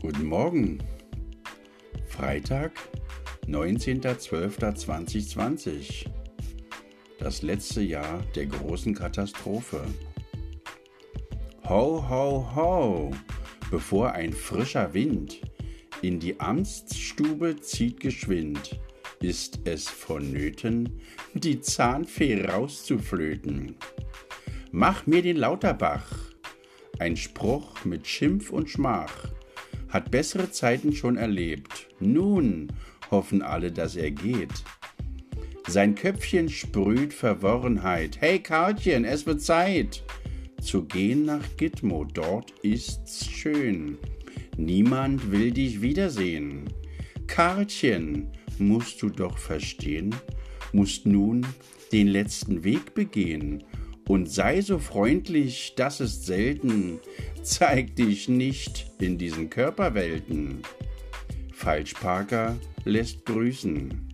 Guten Morgen. Freitag, 19.12.2020. Das letzte Jahr der großen Katastrophe. Ho, ho, ho! Bevor ein frischer Wind in die Amtsstube zieht geschwind, ist es vonnöten, die Zahnfee rauszuflöten. Mach mir den Lauterbach, ein Spruch mit Schimpf und Schmach hat bessere Zeiten schon erlebt. Nun hoffen alle, dass er geht. Sein Köpfchen sprüht Verworrenheit. Hey Kartchen, es wird Zeit zu gehen nach Gitmo, dort ist's schön. Niemand will dich wiedersehen. Kartchen, musst du doch verstehen, musst nun den letzten Weg begehen und sei so freundlich, das ist selten, zeig dich nicht in diesen Körperwelten. Falschparker lässt grüßen.